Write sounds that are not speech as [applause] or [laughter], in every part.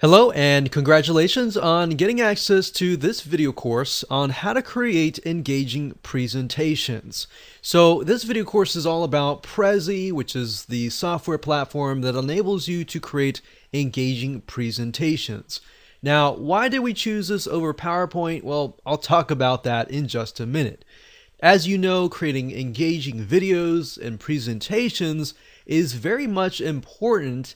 Hello and congratulations on getting access to this video course on how to create engaging presentations. So this video course is all about Prezi, which is the software platform that enables you to create engaging presentations. Now, why did we choose this over PowerPoint? Well, I'll talk about that in just a minute. As you know, creating engaging videos and presentations is very much important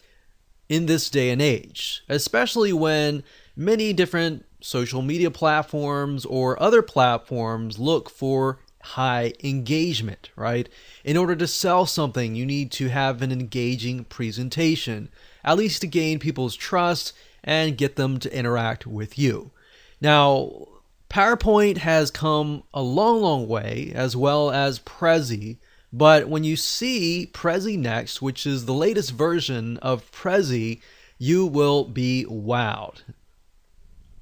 in this day and age, especially when many different social media platforms or other platforms look for high engagement, right? In order to sell something, you need to have an engaging presentation, at least to gain people's trust and get them to interact with you. Now, PowerPoint has come a long, long way, as well as Prezi, but when you see Prezi Next, which is the latest version of Prezi, you will be wowed.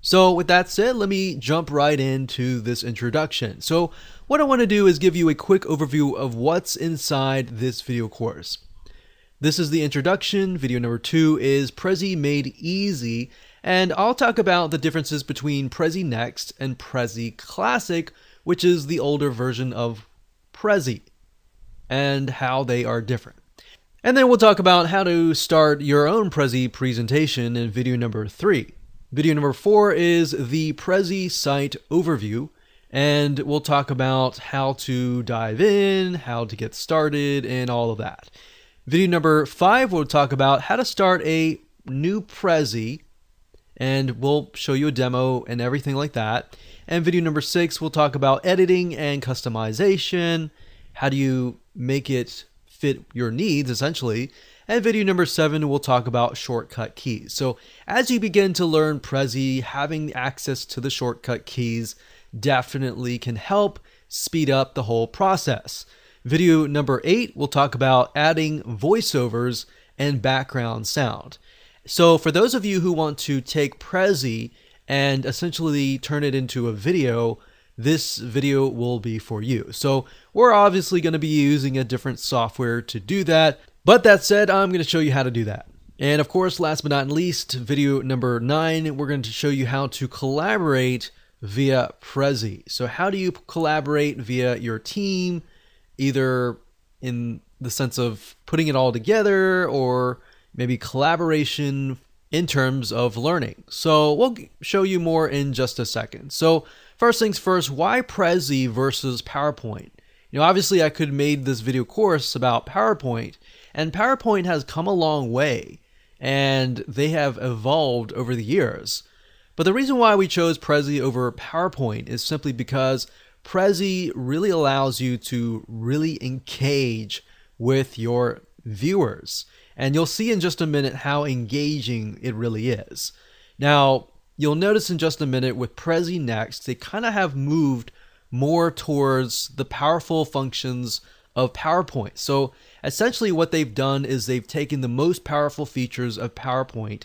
So, with that said, let me jump right into this introduction. So, what I want to do is give you a quick overview of what's inside this video course. This is the introduction. Video number two is Prezi Made Easy, and I'll talk about the differences between Prezi Next and Prezi Classic, which is the older version of Prezi and how they are different. And then we'll talk about how to start your own Prezi presentation in video number three. Video number four is the Prezi site overview, and we'll talk about how to dive in, how to get started, and all of that. Video number five, we'll talk about how to start a new Prezi, and we'll show you a demo and everything like that. And video number six, we'll talk about editing and customization. How do you make it fit your needs, essentially. And video number seven, we'll talk about shortcut keys. So, as you begin to learn Prezi, having access to the shortcut keys definitely can help speed up the whole process. Video number eight, we'll talk about adding voiceovers and background sound. So, for those of you who want to take Prezi and essentially turn it into a video, this video will be for you. So we're obviously going to be using a different software to do that. But that said, I'm going to show you how to do that. And of course, last but not least, video number nine, we're going to show you how to collaborate via Prezi. So how do you collaborate via your team, either in the sense of putting it all together or maybe collaboration in terms of learning. So we'll show you more in just a second. So first things first, why Prezi versus PowerPoint? You know, obviously I could have made this video course about PowerPoint, and PowerPoint has come a long way, and they have evolved over the years. But the reason why we chose Prezi over PowerPoint is simply because Prezi really allows you to really engage with your viewers. And you'll see in just a minute how engaging it really is. Now, you'll notice in just a minute with Prezi Next, they kind of have moved more towards the powerful functions of PowerPoint. So essentially, what they've done is they've taken the most powerful features of PowerPoint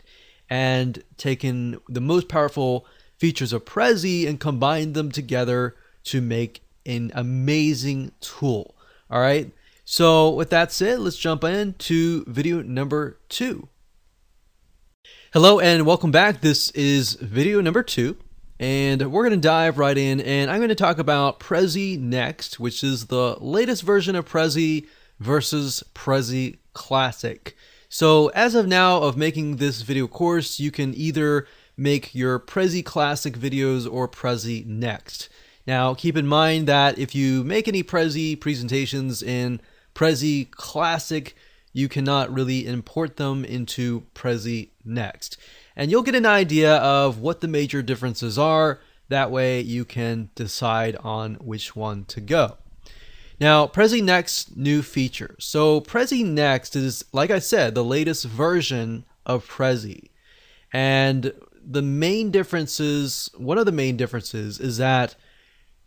and taken the most powerful features of Prezi and combined them together to make an amazing tool. All right. So, with that said, let's jump into video number two. Hello, and welcome back. This is video number two, and we're going to dive right in. And I'm going to talk about Prezi Next, which is the latest version of Prezi versus Prezi Classic. So, as of now, of making this video course, you can either make your Prezi Classic videos or Prezi Next. Now, keep in mind that if you make any Prezi presentations in Prezi Classic, you cannot really import them into Prezi Next. And you'll get an idea of what the major differences are. That way you can decide on which one to go. Now, Prezi Next new feature. So, Prezi Next is, like I said, the latest version of Prezi. And the main differences, one of the main differences is that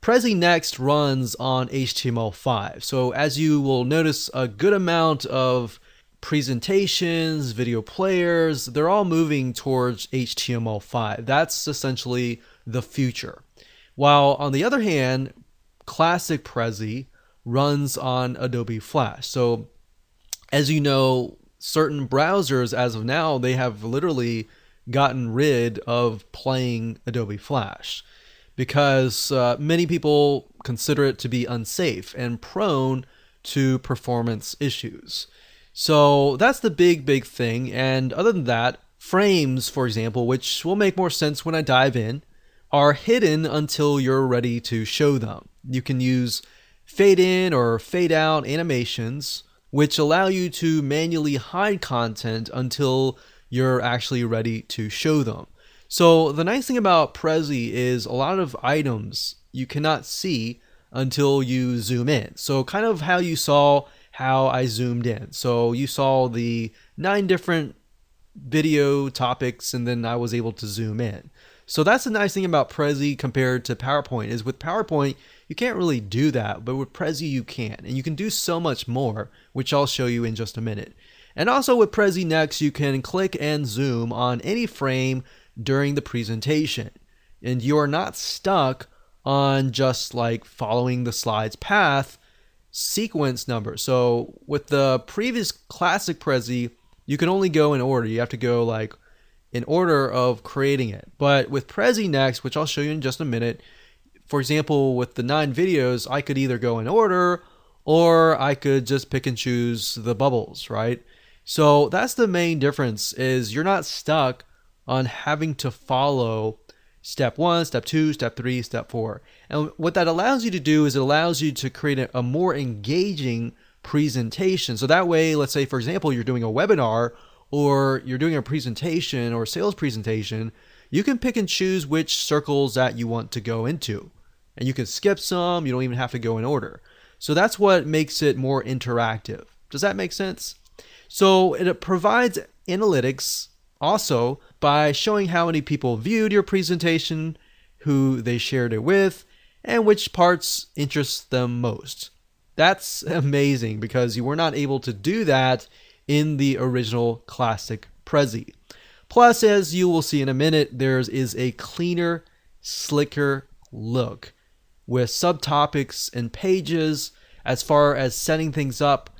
Prezi Next runs on HTML5. So as you will notice, a good amount of presentations, video players, they're all moving towards HTML5. That's essentially the future. While on the other hand, classic Prezi runs on Adobe Flash. So as you know, certain browsers as of now, they have literally gotten rid of playing Adobe Flash because uh, many people consider it to be unsafe and prone to performance issues. So that's the big, big thing. And other than that, frames, for example, which will make more sense when I dive in, are hidden until you're ready to show them. You can use fade in or fade out animations, which allow you to manually hide content until you're actually ready to show them. So the nice thing about Prezi is a lot of items you cannot see until you zoom in. So kind of how you saw how I zoomed in. So you saw the nine different video topics and then I was able to zoom in. So that's the nice thing about Prezi compared to PowerPoint is with PowerPoint you can't really do that, but with Prezi you can. And you can do so much more, which I'll show you in just a minute. And also with Prezi Next, you can click and zoom on any frame during the presentation. And you are not stuck on just like following the slide's path sequence number. So with the previous classic Prezi, you can only go in order. You have to go like in order of creating it. But with Prezi Next, which I'll show you in just a minute, for example, with the nine videos, I could either go in order or I could just pick and choose the bubbles, right? So that's the main difference is you're not stuck on having to follow step one, step two, step three, step four. And what that allows you to do is it allows you to create a, a more engaging presentation. So that way, let's say, for example, you're doing a webinar or you're doing a presentation or sales presentation, you can pick and choose which circles that you want to go into. And you can skip some, you don't even have to go in order. So that's what makes it more interactive. Does that make sense? So it provides analytics also by showing how many people viewed your presentation, who they shared it with, and which parts interest them most. That's [laughs] amazing because you were not able to do that in the original classic Prezi. Plus, as you will see in a minute, there is a cleaner, slicker look with subtopics and pages. As far as setting things up,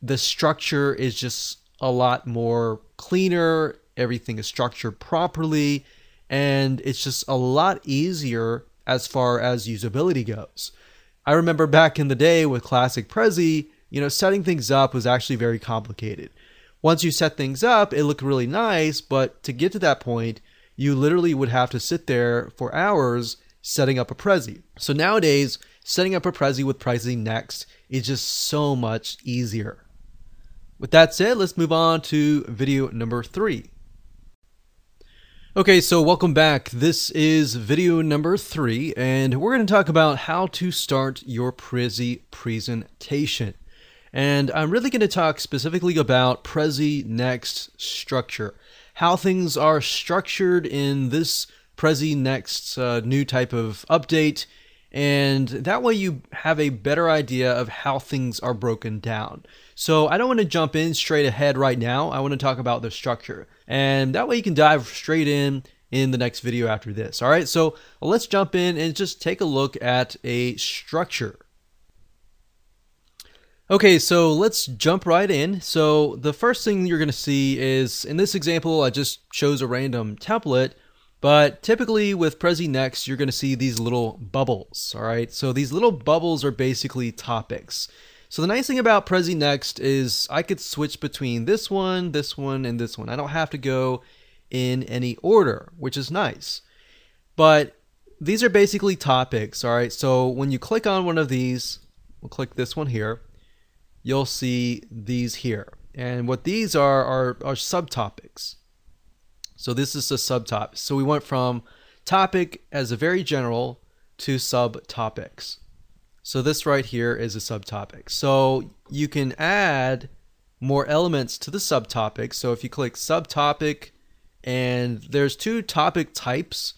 the structure is just a lot more cleaner. Everything is structured properly, and it's just a lot easier as far as usability goes. I remember back in the day with Classic Prezi, you know, setting things up was actually very complicated. Once you set things up, it looked really nice, but to get to that point, you literally would have to sit there for hours setting up a Prezi. So nowadays, setting up a Prezi with Prezi Next is just so much easier. With that said, let's move on to video number three. Okay, so welcome back. This is video number three, and we're going to talk about how to start your Prezi presentation. And I'm really going to talk specifically about Prezi Next structure, how things are structured in this Prezi Next uh, new type of update, and that way you have a better idea of how things are broken down. So I don't want to jump in straight ahead right now. I want to talk about the structure, and that way you can dive straight in in the next video after this. All right, so let's jump in and just take a look at a structure. Okay, so let's jump right in. So the first thing you're going to see is, in this example, I just chose a random template, but typically with Prezi Next, you're going to see these little bubbles, all right? So these little bubbles are basically topics. So the nice thing about Prezi Next is I could switch between this one, this one, and this one. I don't have to go in any order, which is nice. But these are basically topics, all right? So when you click on one of these, we'll click this one here, you'll see these here. And what these are are, are subtopics. So this is a subtopic. So we went from topic as a very general to subtopics. So this right here is a subtopic. So you can add more elements to the subtopic. So if you click subtopic and there's two topic types,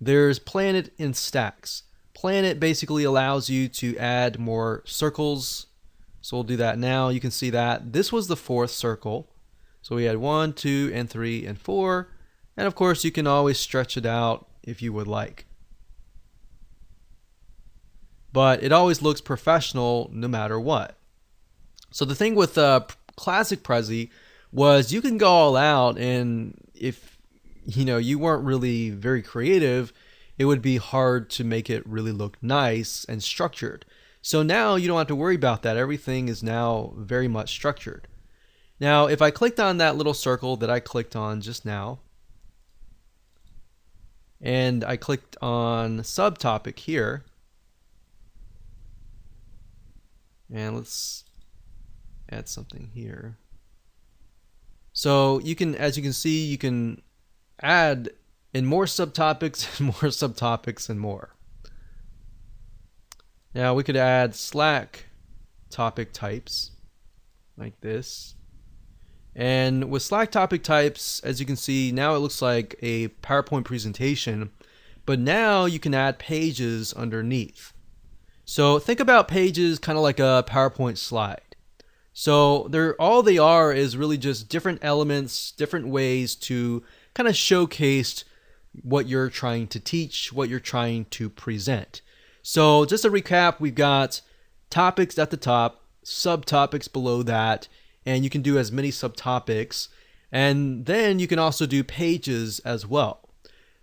there's planet and stacks. Planet basically allows you to add more circles. So we'll do that now. You can see that this was the fourth circle. So we had one, two, and three, and four. And of course, you can always stretch it out if you would like. But it always looks professional no matter what. So the thing with uh, classic Prezi was you can go all out, and if you know, you weren't really very creative, it would be hard to make it really look nice and structured. So now you don't have to worry about that. Everything is now very much structured. Now, if I clicked on that little circle that I clicked on just now, and I clicked on subtopic here, and let's add something here. So you can, as you can see, you can add in more subtopics [laughs] and more subtopics and more. Now we could add Stack topic types like this. And with Stack topic types, as you can see, now it looks like a PowerPoint presentation, but now you can add pages underneath. So think about pages kind of like a PowerPoint slide. So they're all they are is really just different elements, different ways to kind of showcase what you're trying to teach, what you're trying to present. So just a recap, we've got topics at the top, subtopics below that, and you can do as many subtopics. And then you can also do pages as well.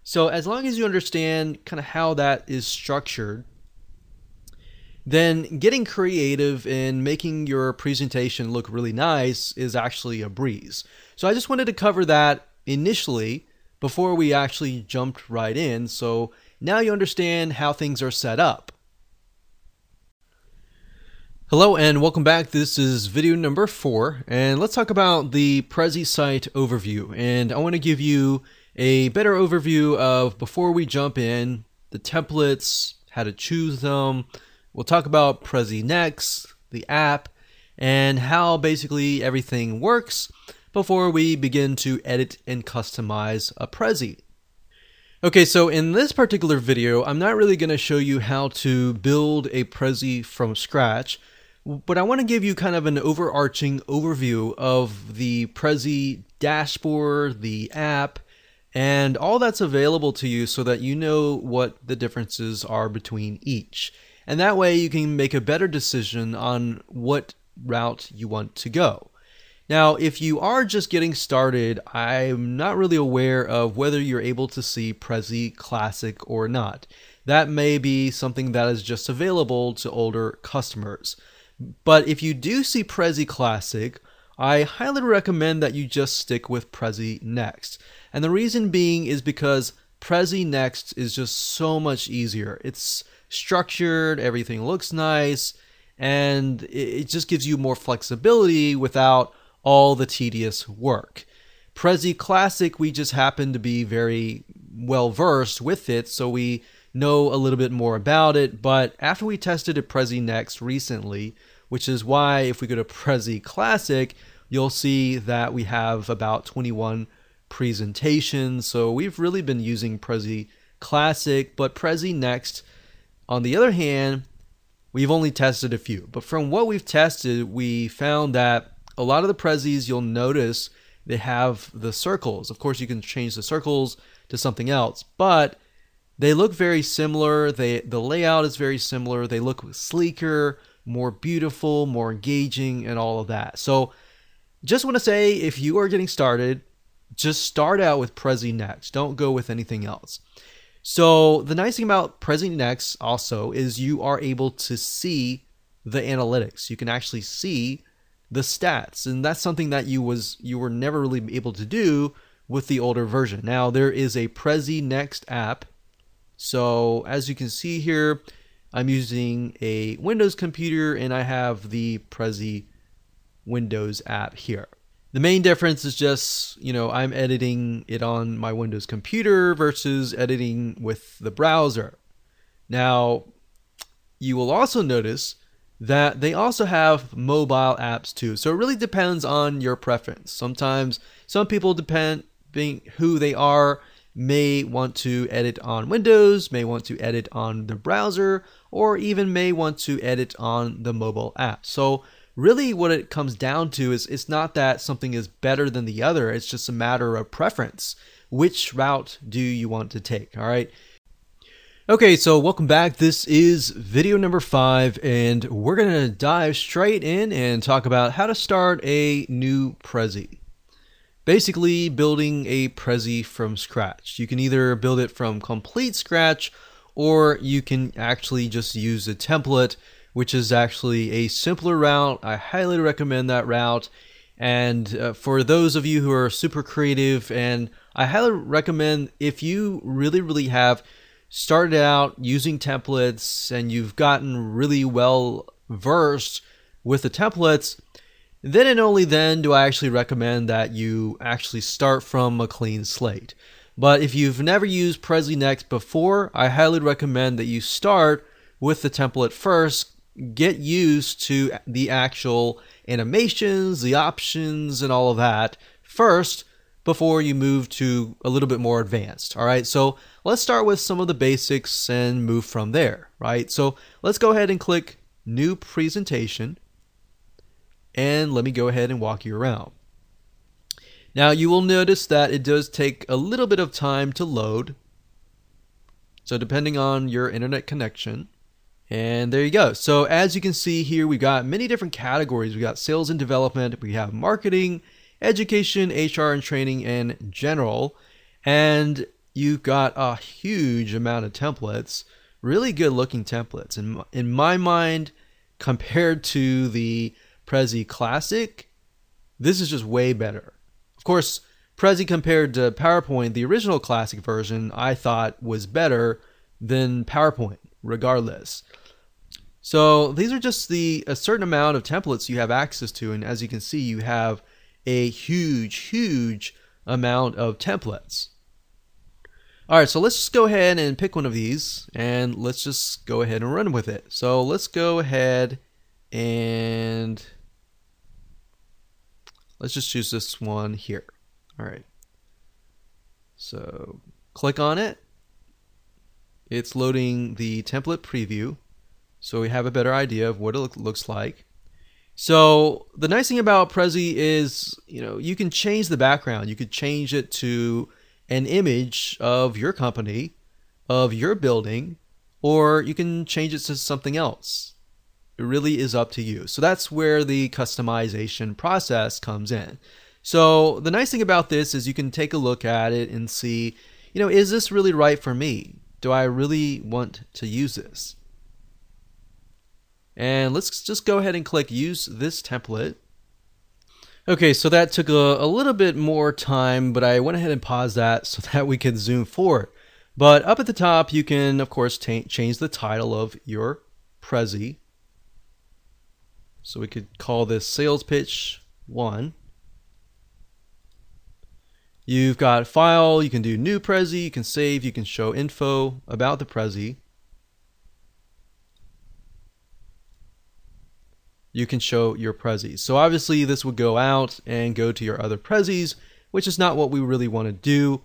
So as long as you understand kind of how that is structured, then getting creative and making your presentation look really nice is actually a breeze. So I just wanted to cover that initially before we actually jumped right in. So now you understand how things are set up. Hello and welcome back. This is video number four, and let's talk about the Prezi site overview. And I want to give you a better overview of before we jump in the templates, how to choose them. We'll talk about Prezi Next, the app, and how basically everything works before we begin to edit and customize a Prezi. Okay, so in this particular video, I'm not really going to show you how to build a Prezi from scratch but I want to give you kind of an overarching overview of the Prezi dashboard, the app, and all that's available to you so that you know what the differences are between each. And that way you can make a better decision on what route you want to go. Now, if you are just getting started, I'm not really aware of whether you're able to see Prezi Classic or not. That may be something that is just available to older customers. But if you do see Prezi Classic, I highly recommend that you just stick with Prezi Next. And the reason being is because Prezi Next is just so much easier. It's structured, everything looks nice, and it just gives you more flexibility without all the tedious work. Prezi Classic, we just happen to be very well versed with it, so we know a little bit more about it. But after we tested a Prezi Next recently, which is why if we go to Prezi Classic, you'll see that we have about 21 presentations. So we've really been using Prezi Classic, but Prezi Next, on the other hand, we've only tested a few. But from what we've tested, we found that a lot of the Prezis you'll notice they have the circles. Of course, you can change the circles to something else, but they look very similar. They the layout is very similar. They look sleeker more beautiful, more engaging, and all of that. So, just want to say if you are getting started, just start out with Prezi Next. Don't go with anything else. So, the nice thing about Prezi Next also is you are able to see the analytics. You can actually see the stats, and that's something that you was you were never really able to do with the older version. Now, there is a Prezi Next app. So, as you can see here, I'm using a Windows computer and I have the Prezi Windows app here. The main difference is just, you know, I'm editing it on my Windows computer versus editing with the browser. Now, you will also notice that they also have mobile apps too. So it really depends on your preference. Sometimes some people depend being who they are may want to edit on Windows, may want to edit on the browser, or even may want to edit on the mobile app. So really what it comes down to is it's not that something is better than the other, it's just a matter of preference. Which route do you want to take? All right. Okay, so welcome back. This is video number five, and we're going to dive straight in and talk about how to start a new Prezi. basically building a Prezi from scratch. You can either build it from complete scratch or you can actually just use a template, which is actually a simpler route. I highly recommend that route. And uh, for those of you who are super creative, and I highly recommend if you really, really have started out using templates and you've gotten really well versed with the templates, then and only then do I actually recommend that you actually start from a clean slate. But if you've never used Prezi Next before, I highly recommend that you start with the template first, get used to the actual animations, the options, and all of that first before you move to a little bit more advanced. All right, so let's start with some of the basics and move from there, right? So let's go ahead and click New Presentation, and let me go ahead and walk you around. Now you will notice that it does take a little bit of time to load. So depending on your internet connection, and there you go. So as you can see here, we've got many different categories. We've got sales and development, we have marketing, education, HR and training, and general. And you've got a huge amount of templates, really good looking templates. In, in my mind, [laughs] compared to the Prezi Classic, this is just way better. Of course, Prezi compared to PowerPoint, the original Classic version, I thought was better than PowerPoint, regardless. So these are just the a certain amount of templates you have access to, and as you can see, you have a huge, huge amount of templates. All right, so let's just go ahead and pick one of these, and let's just go ahead and run with it. So let's go ahead and let's just choose this one here. All right. So click on it. It's loading the template preview so we have a better idea of what it looks like. So the nice thing about Prezi is, you know, you can change the background. You could change it to an image of your company, of your building, or you can change it to something else. It really is up to you. So that's where the customization process comes in. So the nice thing about this is you can take a look at it and see, you know, is this really right for me? Do I really want to use this? And let's just go ahead and click use this template. Okay, so that took a, a little bit more time, but I went ahead and paused that so [laughs] that we can zoom forward. But up at the top, you can, of course, change the title of your Prezi. So we could call this Sales Pitch 1. You've got File, you can do New Prezi, you can save, you can show info about the Prezi. You can show your Prezis. So obviously this would go out and go to your other Prezis, which is not what we really want to do.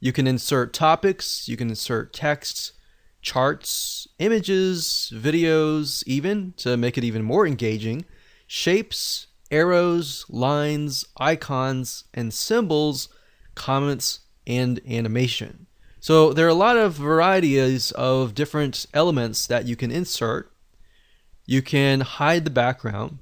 You can insert topics, you can insert texts, charts, images, videos, even to make it even more engaging, shapes, arrows, lines, icons, and symbols, comments, and animation. So there are a lot of varieties of different elements that you can insert you can hide the background.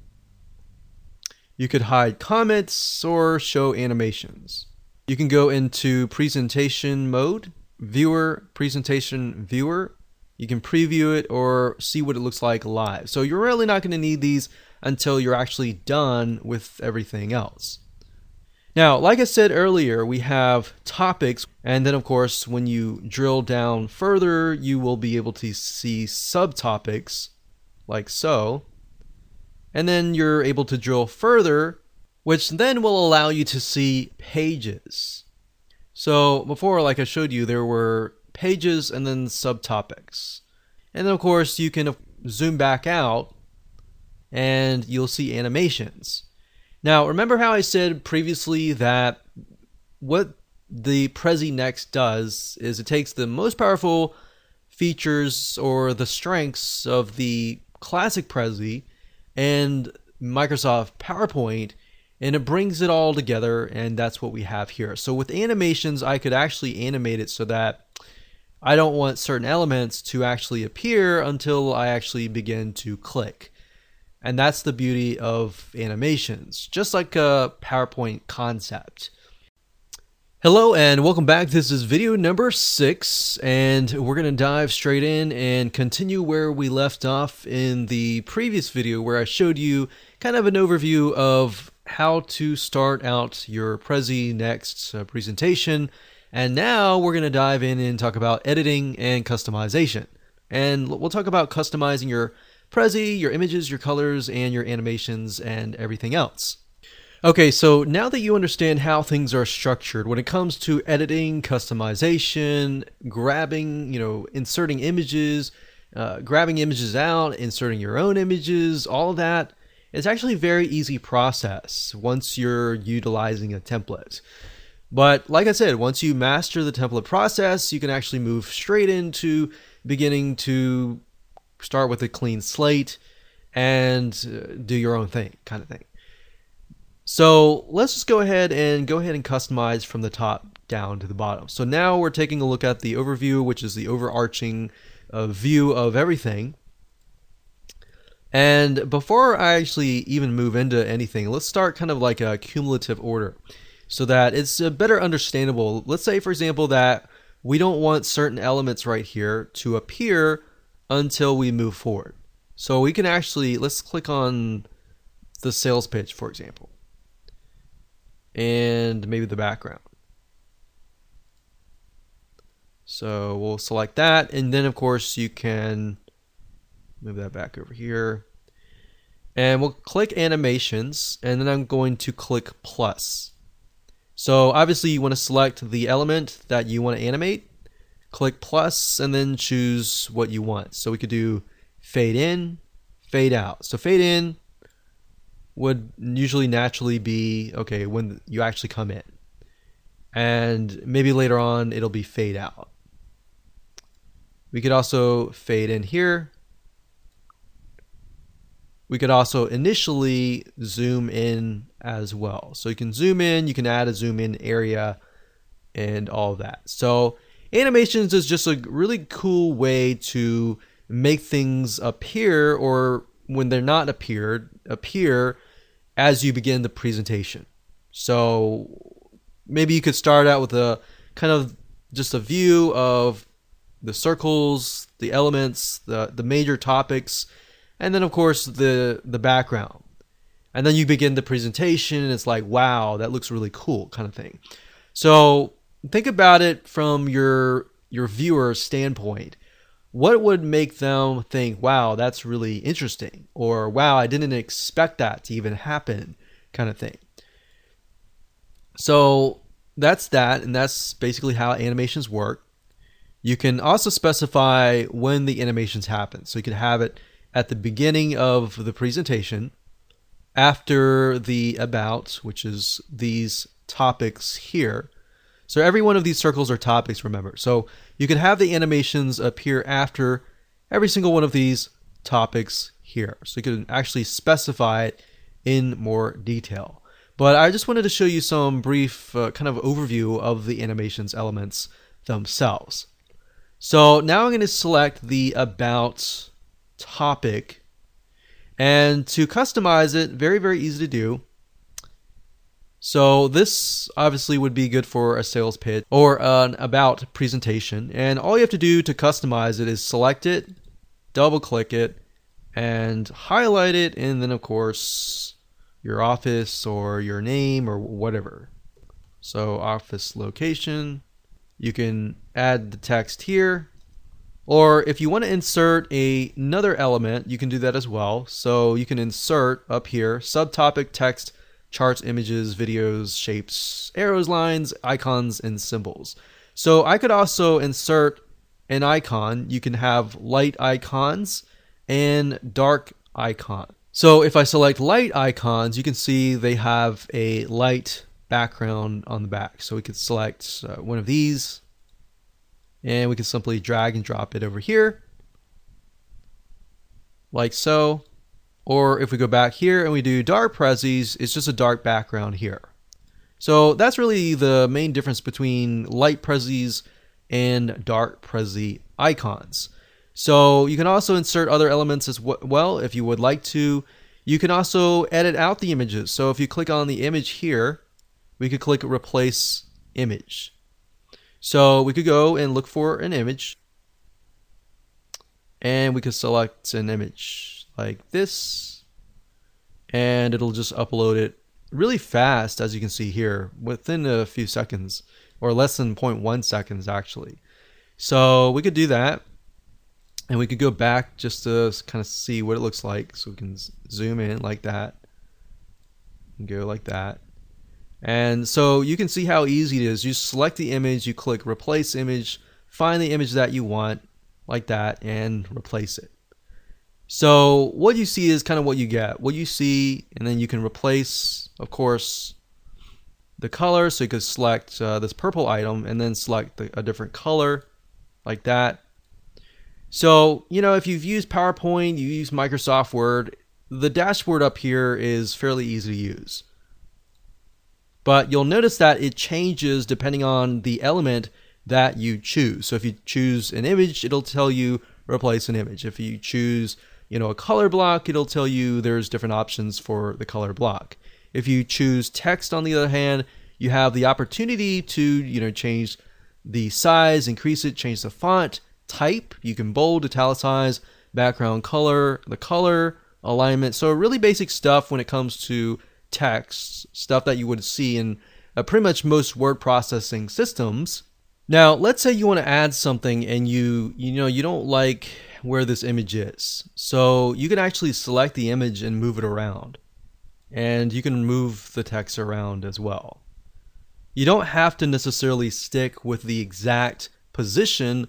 You could hide comments or show animations. You can go into presentation mode, viewer, presentation viewer. You can preview it or see what it looks like live. So you're really not going to need these until you're actually done with everything else. Now, like I said earlier, we have topics, and then of course, when you drill down further, you will be able to see subtopics like so. And then you're able to drill further, which then will allow you to see pages. So before, like I showed you, there were pages and then subtopics. And then, of course, you can uh, zoom back out and you'll see animations. Now, remember how I said previously that what the Prezi Next does is it takes the most powerful features or the strengths of the classic Prezi and Microsoft PowerPoint and it brings it all together and that's what we have here. So with animations, I could actually animate it so that I don't want certain elements to actually appear until I actually begin to click. And that's the beauty of animations, just like a PowerPoint concept. Hello and welcome back. This is video number six, and we're going to dive straight in and continue where we left off in the previous video where I showed you kind of an overview of how to start out your Prezi Next uh, presentation. And now we're going to dive in and talk about editing and customization. And we'll talk about customizing your Prezi, your images, your colors, and your animations and everything else. Okay, so now that you understand how things are structured when it comes to editing, customization, grabbing, you know, inserting images, uh, grabbing images out, inserting your own images, all that, it's actually a very easy process once you're utilizing a template. But like I said, once you master the template process, you can actually move straight into beginning to start with a clean slate and uh, do your own thing, kind of thing. So let's just go ahead and go ahead and customize from the top down to the bottom. So now we're taking a look at the overview, which is the overarching uh, view of everything. And before I actually even move into anything, let's start kind of like a cumulative order so that it's a better understandable. Let's say, for example, that we don't want certain elements right here to appear until we move forward. So we can actually, let's click on the sales pitch, for example and maybe the background. So we'll select that, and then of course you can move that back over here. And we'll click animations, and then I'm going to click plus. So obviously you want to select the element that you want to animate, click plus, and then choose what you want. So we could do fade in, fade out. So fade in, would usually naturally be okay when you actually come in. And maybe later on it'll be fade out. We could also fade in here. We could also initially zoom in as well. So you can zoom in, you can add a zoom in area and all that. So animations is just a really cool way to make things appear or when they're not appeared appear as you begin the presentation. So maybe you could start out with a kind of just a view of the circles, the elements, the the major topics, and then of course the the background. And then you begin the presentation and it's like, wow, that looks really cool kind of thing. So think about it from your your viewer standpoint what would make them think, wow, that's really interesting? Or, wow, I didn't expect that to even happen, kind of thing. So that's that, and that's basically how animations work. You can also specify when the animations happen. So you can have it at the beginning of the presentation, after the about, which is these topics here, so every one of these circles are topics, remember. So you can have the animations appear after every single one of these topics here. So you can actually specify it in more detail. But I just wanted to show you some brief uh, kind of overview of the animations elements themselves. So now I'm going to select the about topic and to customize it, very, very easy to do. So this obviously would be good for a sales pitch or an about presentation. And all you have to do to customize it is select it, double click it, and highlight it, and then of course your office or your name or whatever. So office location, you can add the text here. Or if you want to insert a, another element, you can do that as well. So you can insert up here subtopic text charts, images, videos, shapes, arrows, lines, icons, and symbols. So I could also insert an icon. You can have light icons and dark icon. So if I select light icons, you can see they have a light background on the back. So we could select uh, one of these and we can simply drag and drop it over here like so. Or if we go back here and we do dark prezis, it's just a dark background here. So that's really the main difference between light prezis and dark prezi icons. So you can also insert other elements as well if you would like to. You can also edit out the images. So if you click on the image here, we could click replace image. So we could go and look for an image and we could select an image like this and it'll just upload it really fast as you can see here within a few seconds or less than 0.1 seconds actually. So we could do that and we could go back just to kind of see what it looks like so we can zoom in like that and go like that. And so you can see how easy it is. You select the image you click replace image find the image that you want like that and replace it so what you see is kind of what you get what you see and then you can replace of course the color so you could select uh, this purple item and then select the, a different color like that so, you know, if you've used PowerPoint, you use Microsoft Word, the dashboard up here is fairly easy to use. But you'll notice that it changes depending on the element that you choose. So if you choose an image, it'll tell you replace an image. If you choose, you know, a color block, it'll tell you there's different options for the color block. If you choose text on the other hand, you have the opportunity to, you know, change the size, increase it, change the font, type. You can bold, italicize, background color, the color, alignment. So really basic stuff when it comes to text, stuff that you would see in uh, pretty much most word processing systems. Now, let's say you want to add something and you you know you don't like where this image is. So you can actually select the image and move it around. And you can move the text around as well. You don't have to necessarily stick with the exact position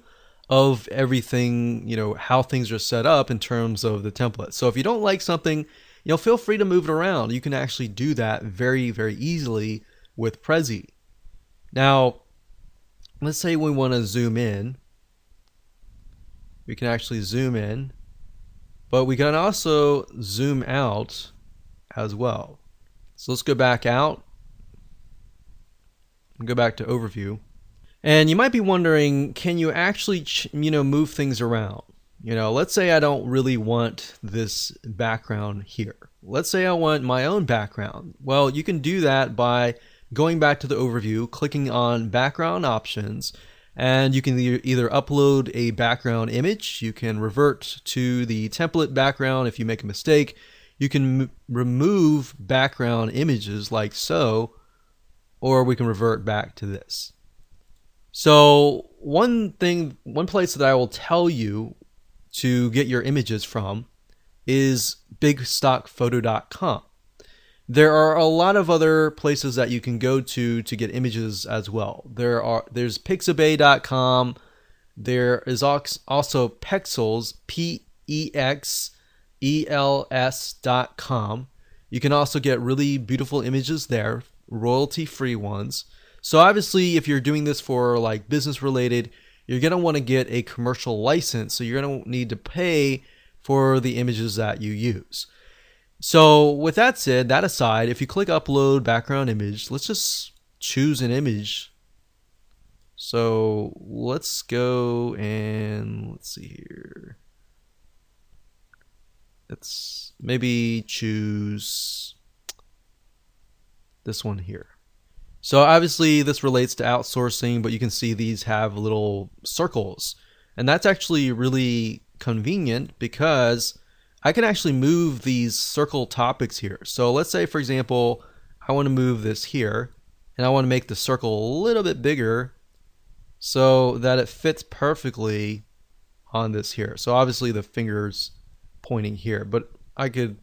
of everything, you know, how things are set up in terms of the template. So if you don't like something, you know, feel free to move it around. You can actually do that very, very easily with Prezi. Now, let's say we want to zoom in. We can actually zoom in, but we can also zoom out as well. So let's go back out and go back to overview. And you might be wondering, can you actually, you know, move things around? You know, let's say I don't really want this background here. Let's say I want my own background. Well, you can do that by going back to the overview, clicking on background options, and you can either upload a background image, you can revert to the template background if you make a mistake, you can remove background images like so, or we can revert back to this. So one thing, one place that I will tell you to get your images from is bigstockphoto.com. There are a lot of other places that you can go to to get images as well. There are there's pixabay.com. There is also Pexels, P E X E L S.com. You can also get really beautiful images there, royalty free ones. So obviously, if you're doing this for like business related, you're going to want to get a commercial license. So you're to need to pay for the images that you use. So with that said, that aside, if you click upload background image, let's just choose an image. So let's go and let's see here. Let's maybe choose this one here. So obviously this relates to outsourcing, but you can see these have little circles. And that's actually really convenient because I can actually move these circle topics here. So let's say, for example, I want to move this here and I want to make the circle a little bit bigger so that it fits perfectly on this here. So obviously the finger's pointing here, but I could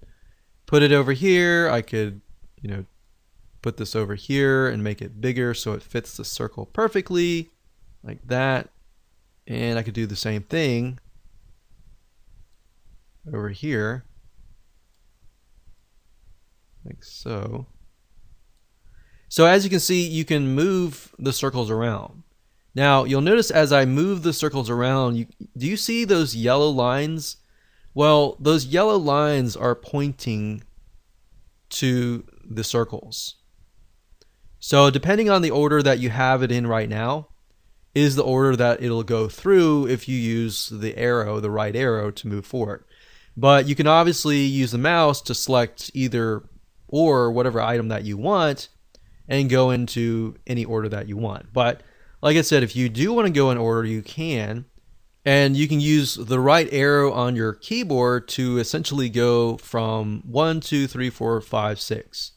put it over here. I could, you know, put this over here and make it bigger so it fits the circle perfectly like that and I could do the same thing over here. Like so. So as you can see you can move the circles around. Now you'll notice as I move the circles around you, do you see those yellow lines? Well those yellow lines are pointing to the circles. So depending on the order that you have it in right now, is the order that it'll go through if you use the arrow, the right arrow to move forward. But you can obviously use the mouse to select either or whatever item that you want and go into any order that you want. But like I said, if you do want to go in order, you can. And you can use the right arrow on your keyboard to essentially go from 1, 2, 3, 4, 5, 6.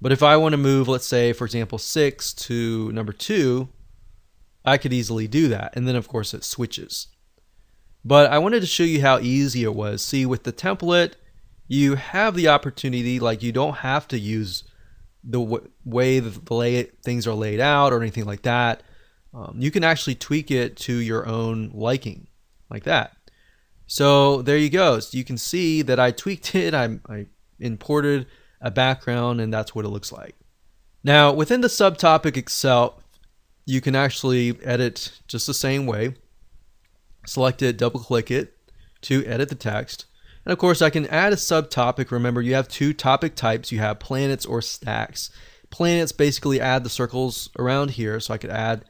But if I want to move, let's say, for example, 6 to number 2, I could easily do that. And then, of course, it switches. But I wanted to show you how easy it was. See, with the template, you have the opportunity, like you don't have to use the way the lay things are laid out or anything like that. Um, you can actually tweak it to your own liking, like that. So there you go. So you can see that I tweaked [laughs] it. I, I imported a background, and that's what it looks like. Now, within the subtopic itself, you can actually edit just the same way. Select it, double click it to edit the text. And of course, I can add a subtopic. Remember, you have two topic types. You have planets or stacks. Planets basically add the circles around here. So I could add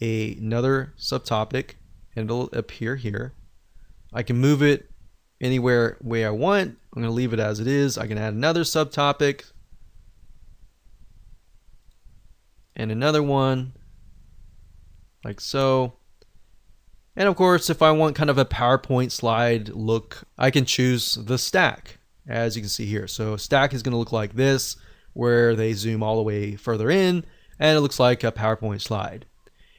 a, another subtopic and it'll appear here. I can move it anywhere way I want. I'm going to leave it as it is. I can add another subtopic and another one like so. And of course, if I want kind of a PowerPoint slide look, I can choose the stack, as you can see here. So stack is going to look like this, where they zoom all the way further in, and it looks like a PowerPoint slide.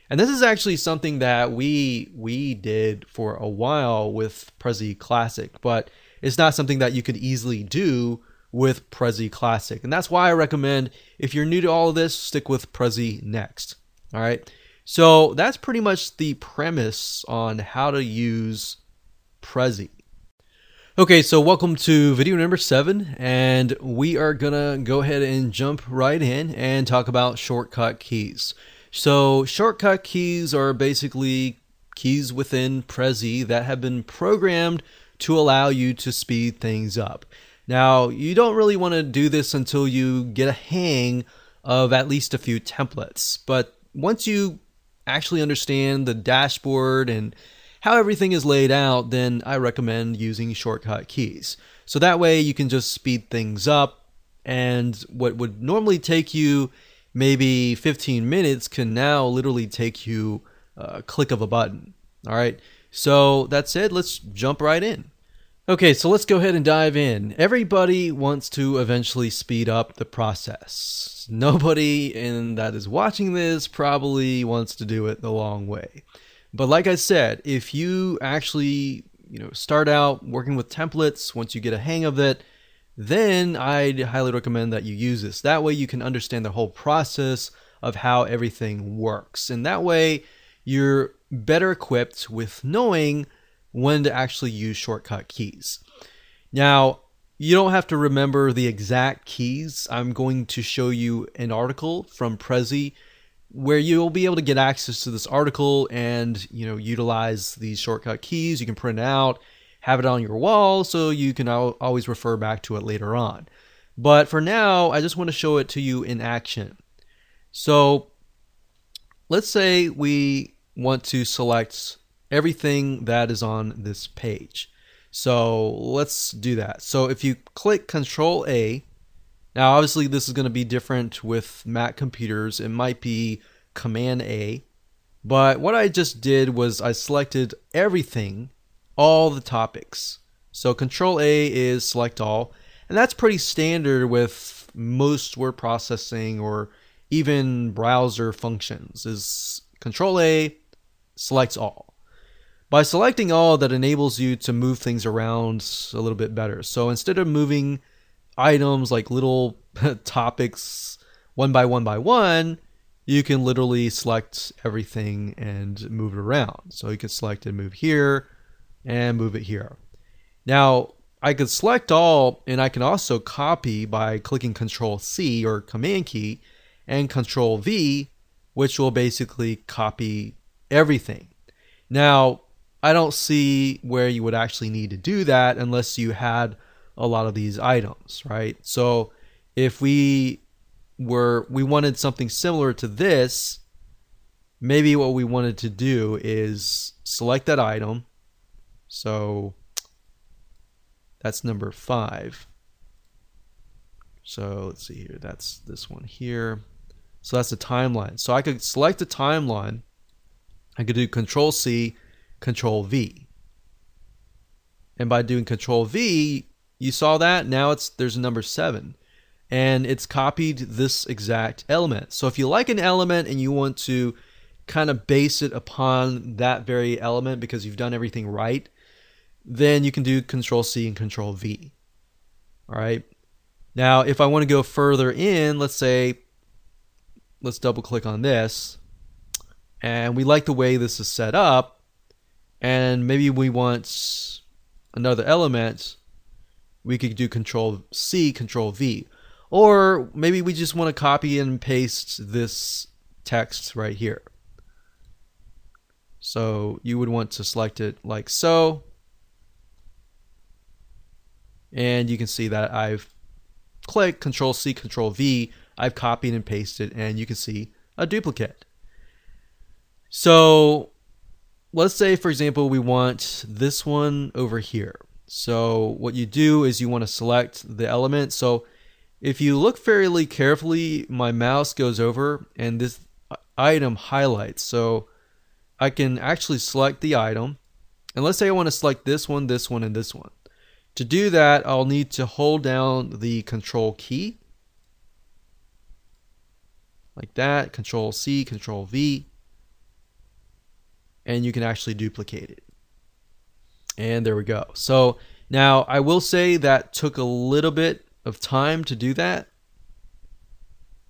And this is actually something that we we did for a while with Prezi Classic, but it's not something that you could easily do with Prezi Classic. And that's why I recommend if you're new to all of this, stick with Prezi Next. All right. So that's pretty much the premise on how to use Prezi. Okay, so welcome to video number seven, and we are gonna go ahead and jump right in and talk about shortcut keys. So, shortcut keys are basically keys within Prezi that have been programmed to allow you to speed things up. Now, you don't really want to do this until you get a hang of at least a few templates, but once you actually understand the dashboard and how everything is laid out, then I recommend using shortcut keys. So that way you can just speed things up, and what would normally take you maybe 15 minutes can now literally take you a click of a button. All right, so that's it. Let's jump right in. Okay, so let's go ahead and dive in. Everybody wants to eventually speed up the process. Nobody in that is watching this probably wants to do it the long way. But like I said, if you actually, you know, start out working with templates, once you get a hang of it, then I'd highly recommend that you use this. That way you can understand the whole process of how everything works. And that way you're better equipped with knowing when to actually use shortcut keys. Now, you don't have to remember the exact keys. I'm going to show you an article from Prezi where you'll be able to get access to this article and, you know, utilize these shortcut keys. You can print it out, have it on your wall so you can always refer back to it later on. But for now, I just want to show it to you in action. So, let's say we want to select everything that is on this page. So let's do that. So if you click Control A, now obviously this is going to be different with Mac computers. It might be Command A, but what I just did was I selected everything, all the topics. So Control A is select all, and that's pretty standard with most word processing or even browser functions. Is Control A selects all. By selecting all, that enables you to move things around a little bit better. So instead of moving items like little [laughs] topics one by one by one, you can literally select everything and move it around. So you can select and move here and move it here. Now, I could select all and I can also copy by clicking Control C or Command key and Control V, which will basically copy everything. Now, I don't see where you would actually need to do that unless you had a lot of these items, right? So if we were we wanted something similar to this, maybe what we wanted to do is select that item. So that's number 5. So let's see here. That's this one here. So that's the timeline. So I could select the timeline. I could do Control C, Control V. And by doing Control V, you saw that now it's there's a number 7 and it's copied this exact element. So if you like an element and you want to kind of base it upon that very element because you've done everything right, then you can do Control C and Control V. All right. Now, if I want to go further in, let's say, let's double click on this, and we like the way this is set up, and maybe we want another element, we could do Control C, Control V. Or maybe we just want to copy and paste this text right here. So you would want to select it like so. And you can see that I've clicked Control C, Control V. I've copied and pasted, and you can see a duplicate. So let's say, for example, we want this one over here. So what you do is you want to select the element. So if you look fairly carefully, my mouse goes over and this item highlights. So I can actually select the item. And let's say I want to select this one, this one, and this one. To do that, I'll need to hold down the control key. Like that, control C, control V. And you can actually duplicate it. And there we go. So now I will say that took a little bit of time to do that.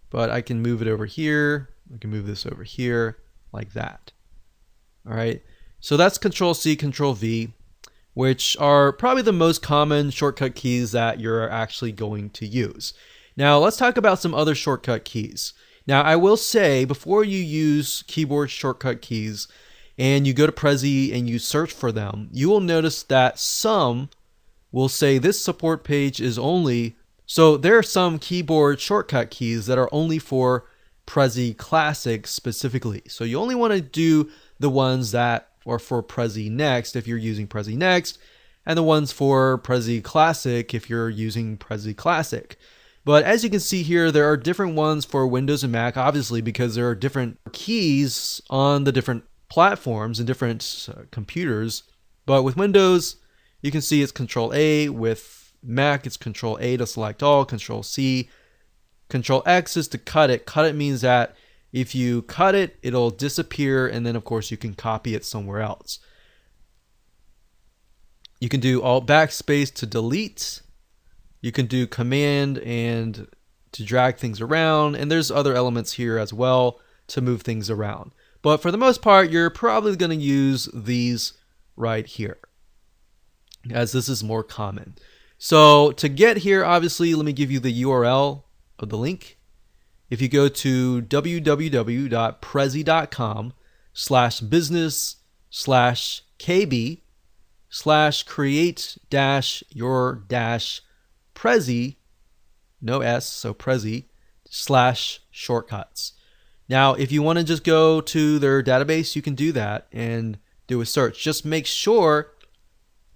But I can move it over here. I can move this over here like that. All right. So that's Control C, Control V, which are probably the most common shortcut keys that you're actually going to use. Now let's talk about some other shortcut keys. Now I will say before you use keyboard shortcut keys and you go to Prezi and you search for them, you will notice that some will say this support page is only so there are some keyboard shortcut keys that are only for Prezi Classic specifically. So you only want to do the ones that are for Prezi Next if you're using Prezi Next, and the ones for Prezi Classic if you're using Prezi Classic. But as you can see here, there are different ones for Windows and Mac, obviously, because there are different keys on the different platforms and different uh, computers. But with Windows, you can see it's Control A. With Mac, it's Control A to select all, Control C. Control X is to cut it. Cut it means that if you cut it, it'll disappear, and then of course you can copy it somewhere else. You can do Alt Backspace to delete. You can do Command and to drag things around, and there's other elements here as well to move things around. But for the most part, you're probably going to use these right here, as this is more common. So to get here, obviously, let me give you the URL of the link if you go to www.prezi.com slash business slash kb slash create dash your dash prezi no s so prezi slash shortcuts now if you want to just go to their database you can do that and do a search just make sure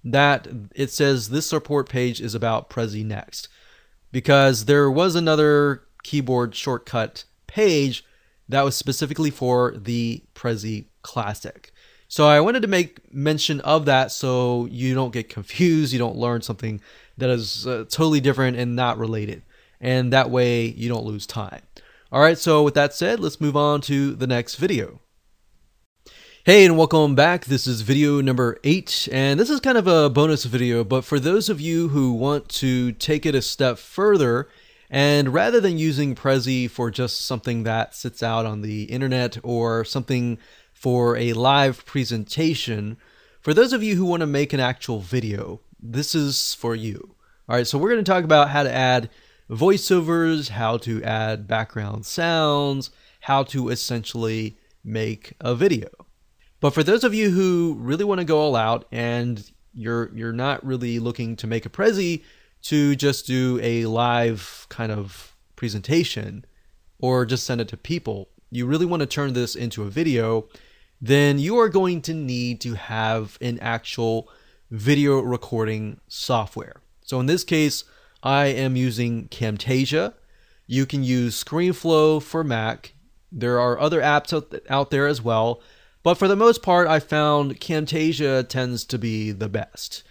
that it says this support page is about prezi next because there was another keyboard shortcut page that was specifically for the Prezi Classic. So I wanted to make mention of that so you don't get confused, you don't learn something that is uh, totally different and not related. And that way you don't lose time. All right, so with that said, let's move on to the next video. Hey and welcome back. This is video number 8 and this is kind of a bonus video, but for those of you who want to take it a step further and rather than using Prezi for just something that sits out on the internet or something for a live presentation, for those of you who want to make an actual video, this is for you. All right, so we're going to talk about how to add voiceovers, how to add background sounds, how to essentially make a video. But for those of you who really want to go all out and you're you're not really looking to make a Prezi, to just do a live kind of presentation or just send it to people, you really want to turn this into a video, then you are going to need to have an actual video recording software. So in this case, I am using Camtasia. You can use ScreenFlow for Mac. There are other apps out there as well, but for the most part, I found Camtasia tends to be the best.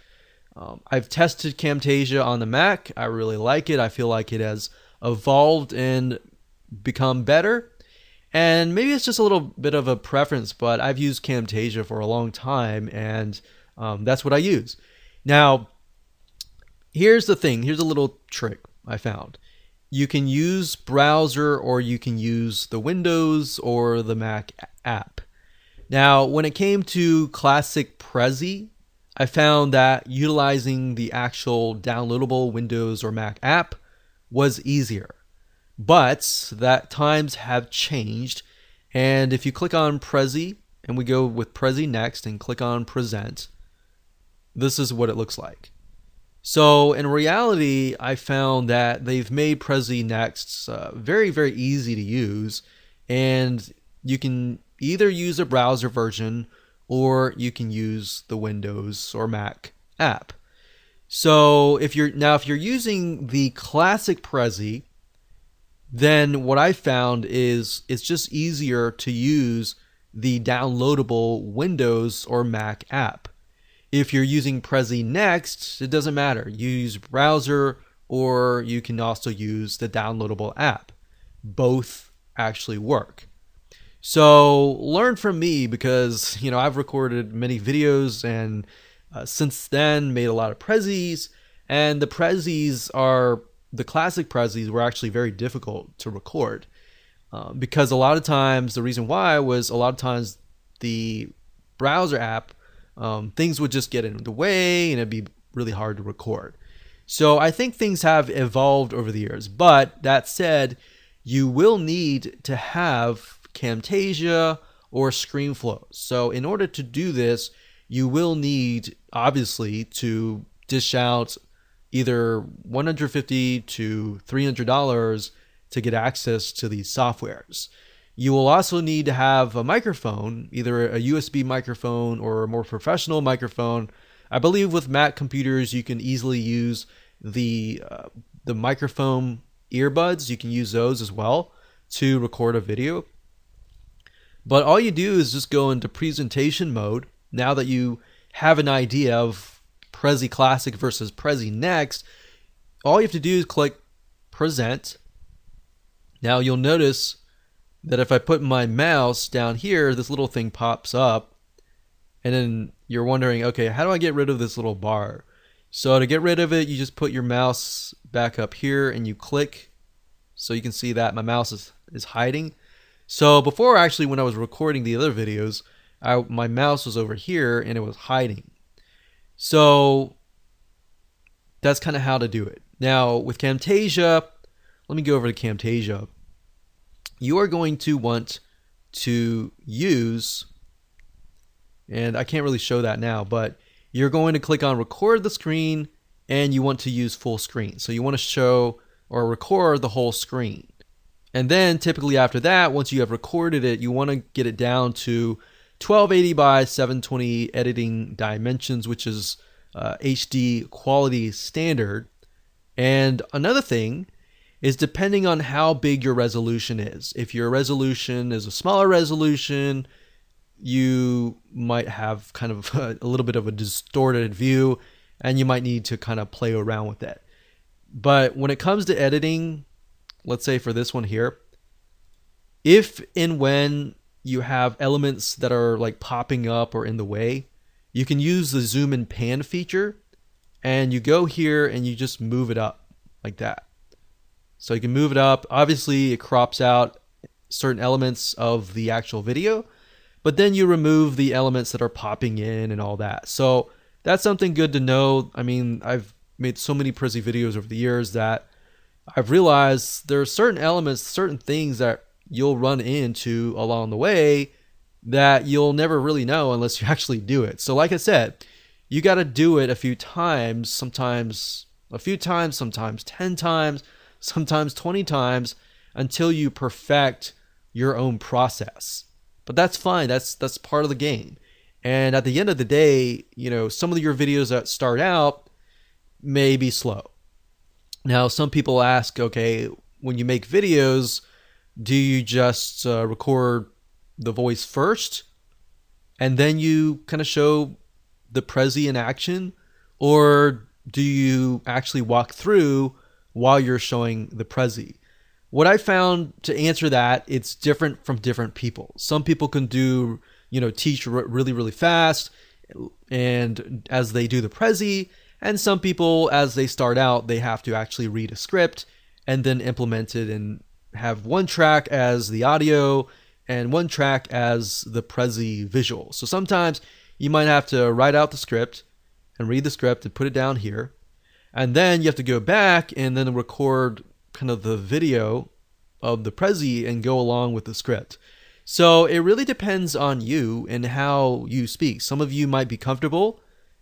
Um, I've tested Camtasia on the Mac. I really like it. I feel like it has evolved and become better. And maybe it's just a little bit of a preference, but I've used Camtasia for a long time, and um, that's what I use. Now, here's the thing here's a little trick I found. You can use browser or you can use the Windows or the Mac app. Now, when it came to classic Prezi, I found that utilizing the actual downloadable Windows or Mac app was easier. But that times have changed. And if you click on Prezi and we go with Prezi next and click on present, this is what it looks like. So in reality, I found that they've made Prezi Next uh, very, very easy to use. And you can either use a browser version or you can use the Windows or Mac app. So if you're now if you're using the classic Prezi, then what I found is it's just easier to use the downloadable Windows or Mac app. If you're using Prezi Next, it doesn't matter. You use browser or you can also use the downloadable app. Both actually work. So learn from me because, you know, I've recorded many videos and uh, since then made a lot of Prezis and the Prezis are the classic Prezis were actually very difficult to record uh, because a lot of times the reason why was a lot of times the browser app um, things would just get in the way and it'd be really hard to record. So I think things have evolved over the years. But that said, you will need to have Camtasia or ScreenFlow. So in order to do this, you will need obviously to dish out either 150 to 300 dollars to get access to these softwares. You will also need to have a microphone, either a USB microphone or a more professional microphone. I believe with Mac computers you can easily use the uh, the microphone earbuds. You can use those as well to record a video. But all you do is just go into presentation mode. Now that you have an idea of Prezi Classic versus Prezi Next, all you have to do is click present. Now you'll notice that if I put my mouse down here, this little thing pops up. And then you're wondering, okay, how do I get rid of this little bar? So to get rid of it, you just put your mouse back up here and you click. So you can see that my mouse is, is hiding. So before actually when I was recording the other videos, I, my mouse was over here and it was hiding. So that's kind of how to do it. Now with Camtasia, let me go over to Camtasia you are going to want to use, and I can't really show that now, but you're going to click on record the screen and you want to use full screen. So you want to show or record the whole screen. And then typically after that, once you have recorded it, you want to get it down to 1280 by 720 editing dimensions, which is uh, HD quality standard. And another thing is depending on how big your resolution is. If your resolution is a smaller resolution, you might have kind of [laughs] a, a, little bit of a distorted view and you might need to kind of play around with that. But when it comes to editing, let's say for this one here, if and when you have elements that are like popping up or in the way, you can use the zoom and pan feature and you go here and you just move it up like that. So you can move it up. Obviously, it crops out certain elements of the actual video, but then you remove the elements that are popping in and all that. So that's something good to know. I mean, I've made so many Prezi videos over the years that I've realized there are certain elements, certain things that you'll run into along the way that you'll never really know unless you [laughs] actually do it. So, like I said, you got to do it a few times, sometimes a few times, sometimes 10 times sometimes 20 times until you perfect your own process. But that's fine. That's that's part of the game. And at the end of the day, you know, some of your videos that start out may be slow. Now, some people ask, okay, when you make videos, do you just uh, record the voice first and then you kind of show the Prezi in action? Or do you actually walk through while you're showing the Prezi? What I found to answer that, it's different from different people. Some people can do, you know, teach really, really fast and as they do the Prezi, and some people, as they start out, they have to actually read a script and then implement it and have one track as the audio and one track as the Prezi visual. So sometimes you might have to write out the script and read the script and put it down here. And then you have to go back and then record kind of the video of the Prezi and go along with the script. So it really depends on you and how you speak. Some of you might be comfortable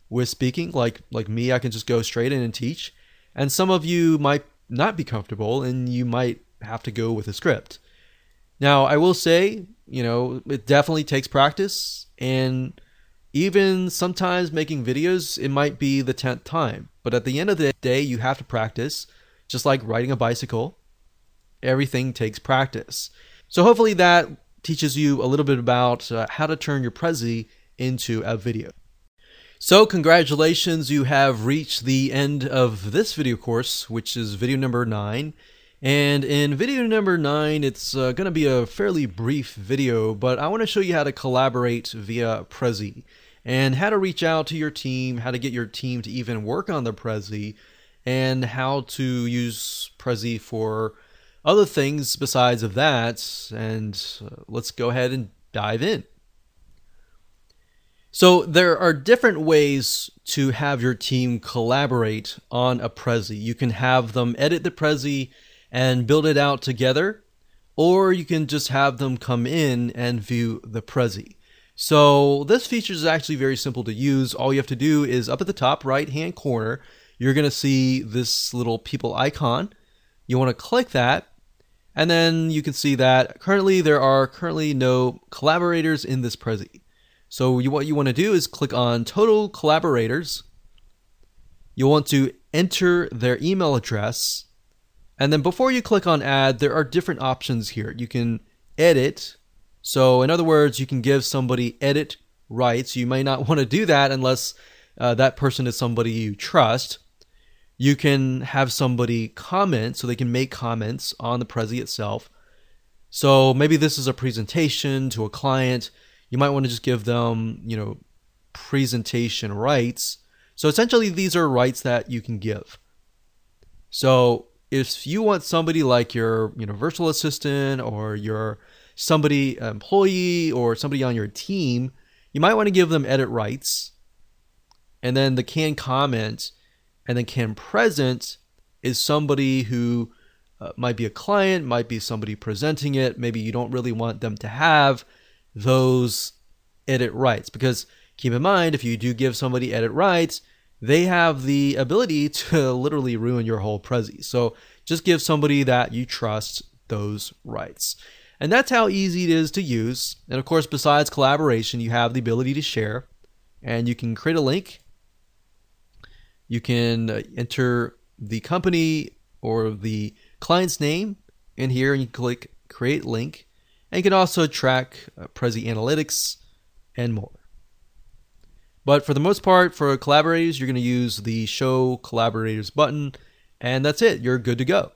with speaking, like like me, I can just go straight in and teach. And some of you might not be comfortable and you might have to go with a script. Now, I will say, you know, it definitely takes practice and even sometimes making videos, it might be the 10th time. But at the end of the day, you have to practice, just like riding a bicycle. Everything takes practice. So hopefully that teaches you a little bit about uh, how to turn your Prezi into a video. So congratulations, you have reached the end of this video course, which is video number 9. And in video number 9, it's uh, going to be a fairly brief video, but I want to show you how to collaborate via Prezi and how to reach out to your team, how to get your team to even work on the Prezi, and how to use Prezi for other things besides of that. And uh, let's go ahead and dive in. So there are different ways to have your team collaborate on a Prezi. You can have them edit the Prezi and build it out together, or you can just have them come in and view the Prezi. So this feature is actually very simple to use. All you have to do is up at the top right hand corner, you're going to see this little people icon. You want to click that and then you can see that currently there are currently no collaborators in this Prezi. So you, what you want to do is click on total collaborators. You'll want to enter their email address. And then before you click on add, there are different options here. You can edit so, in other words, you can give somebody edit rights. You may not [laughs] want to do that unless uh, that person is somebody you trust. You can have somebody comment so they can make comments on the Prezi itself. So maybe this is a presentation to a client. You might want to just give them, you know, presentation rights. So essentially, these are rights that you can give. So if you want somebody like your, you know, virtual assistant or your somebody, an employee or somebody on your team, you might want to give them edit rights. And then the can comment and then can present is somebody who uh, might be a client, might be somebody presenting it. Maybe you don't really want them to have those edit rights because keep in mind, if you do give somebody edit rights, they have the ability [laughs] to literally ruin your whole Prezi. So just give somebody that you trust those rights. And that's how easy it is to use. And of course, besides collaboration, you have the ability to share. And you can create a link. You can uh, enter the company or the client's name in here and you click create link. And you can also track uh, Prezi Analytics and more. But for the most part, for collaborators, you're going to use the show collaborators button. And that's it. You're good to go.